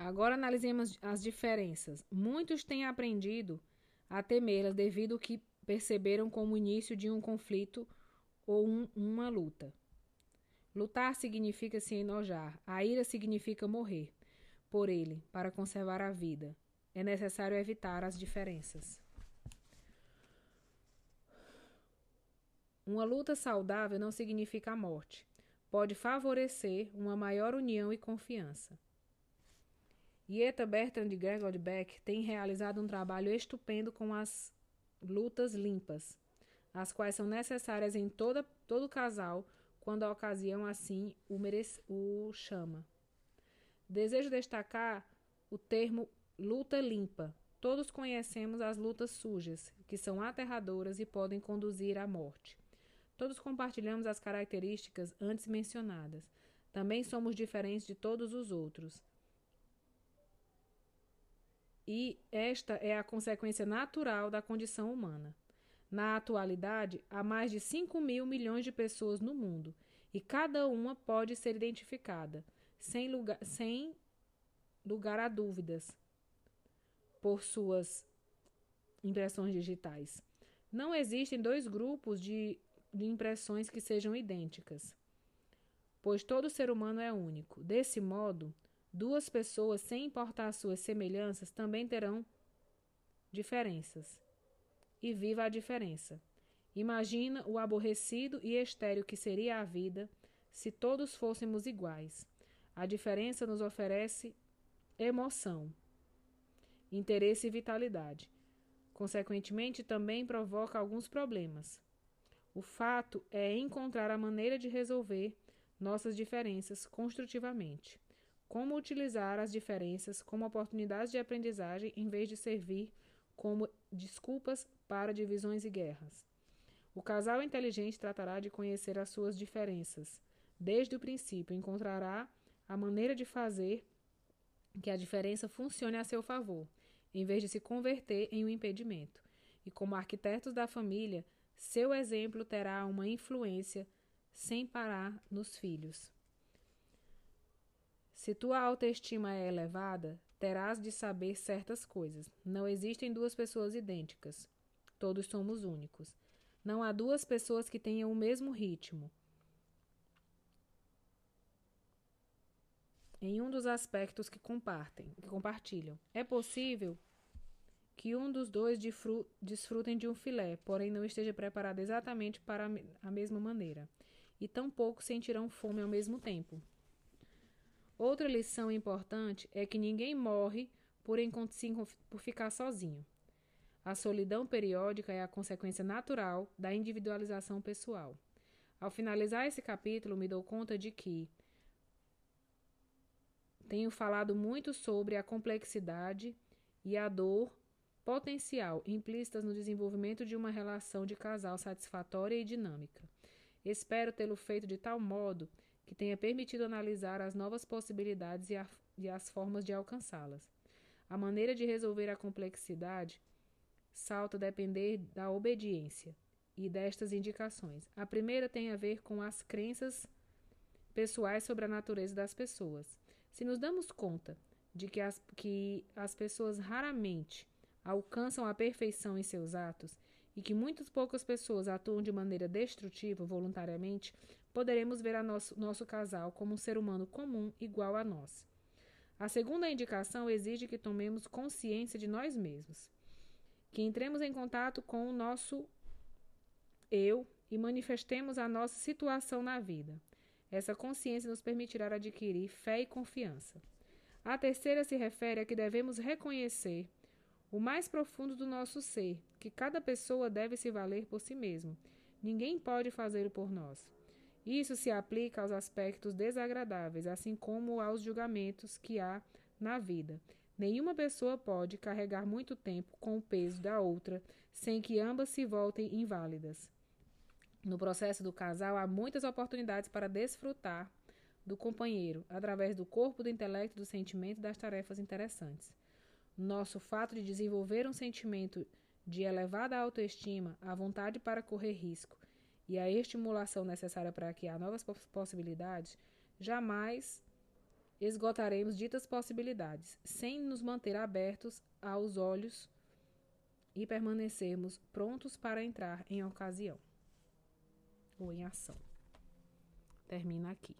Agora analisemos as diferenças. Muitos têm aprendido a temê-las devido ao que perceberam como o início de um conflito ou um, uma luta. Lutar significa se enojar, a ira significa morrer por ele para conservar a vida. É necessário evitar as diferenças. Uma luta saudável não significa a morte. Pode favorecer uma maior união e confiança. Ieta Bertrand de Gregor Beck tem realizado um trabalho estupendo com as lutas limpas, as quais são necessárias em toda, todo casal quando a ocasião assim o, merece, o chama. Desejo destacar o termo luta limpa. Todos conhecemos as lutas sujas, que são aterradoras e podem conduzir à morte. Todos compartilhamos as características antes mencionadas. Também somos diferentes de todos os outros. E esta é a consequência natural da condição humana. Na atualidade, há mais de 5 mil milhões de pessoas no mundo e cada uma pode ser identificada, sem lugar, sem lugar a dúvidas, por suas impressões digitais. Não existem dois grupos de, de impressões que sejam idênticas, pois todo ser humano é único. Desse modo, duas pessoas, sem importar suas semelhanças, também terão diferenças e viva a diferença. Imagina o aborrecido e estéril que seria a vida se todos fôssemos iguais. A diferença nos oferece emoção, interesse e vitalidade. Consequentemente, também provoca alguns problemas. O fato é encontrar a maneira de resolver nossas diferenças construtivamente. Como utilizar as diferenças como oportunidades de aprendizagem em vez de servir como desculpas para divisões e guerras. O casal inteligente tratará de conhecer as suas diferenças. Desde o princípio, encontrará a maneira de fazer que a diferença funcione a seu favor, em vez de se converter em um impedimento. E como arquitetos da família, seu exemplo terá uma influência sem parar nos filhos. Se tua autoestima é elevada, terás de saber certas coisas. Não existem duas pessoas idênticas. Todos somos únicos. Não há duas pessoas que tenham o mesmo ritmo. Em um dos aspectos que compartem, que compartilham. É possível que um dos dois desfrutem de um filé, porém não esteja preparado exatamente para a mesma maneira, e tampouco sentirão fome ao mesmo tempo. Outra lição importante é que ninguém morre por, por ficar sozinho. A solidão periódica é a consequência natural da individualização pessoal. Ao finalizar esse capítulo, me dou conta de que tenho falado muito sobre a complexidade e a dor potencial implícitas no desenvolvimento de uma relação de casal satisfatória e dinâmica. Espero tê-lo feito de tal modo que tenha permitido analisar as novas possibilidades e, a, e as formas de alcançá-las. A maneira de resolver a complexidade salta a depender da obediência e destas indicações. A primeira tem a ver com as crenças pessoais sobre a natureza das pessoas. Se nos damos conta de que as, que as pessoas raramente alcançam a perfeição em seus atos e que muitas poucas pessoas atuam de maneira destrutiva voluntariamente, poderemos ver a nosso, nosso casal como um ser humano comum igual a nós. A segunda indicação exige que tomemos consciência de nós mesmos, que entremos em contato com o nosso eu e manifestemos a nossa situação na vida. Essa consciência nos permitirá adquirir fé e confiança. A terceira se refere a que devemos reconhecer o mais profundo do nosso ser, que cada pessoa deve se valer por si mesmo. Ninguém pode fazê-lo por nós. Isso se aplica aos aspectos desagradáveis, assim como aos julgamentos que há na vida. Nenhuma pessoa pode carregar muito tempo com o peso da outra sem que ambas se voltem inválidas. No processo do casal, há muitas oportunidades para desfrutar do companheiro através do corpo, do intelecto, do sentimento e das tarefas interessantes. Nosso fato de desenvolver um sentimento de elevada autoestima, a vontade para correr risco e a estimulação necessária para criar novas possibilidades, jamais esgotaremos ditas possibilidades, sem nos manter abertos aos olhos e permanecermos prontos para entrar em ocasião ou em ação. Termina aqui.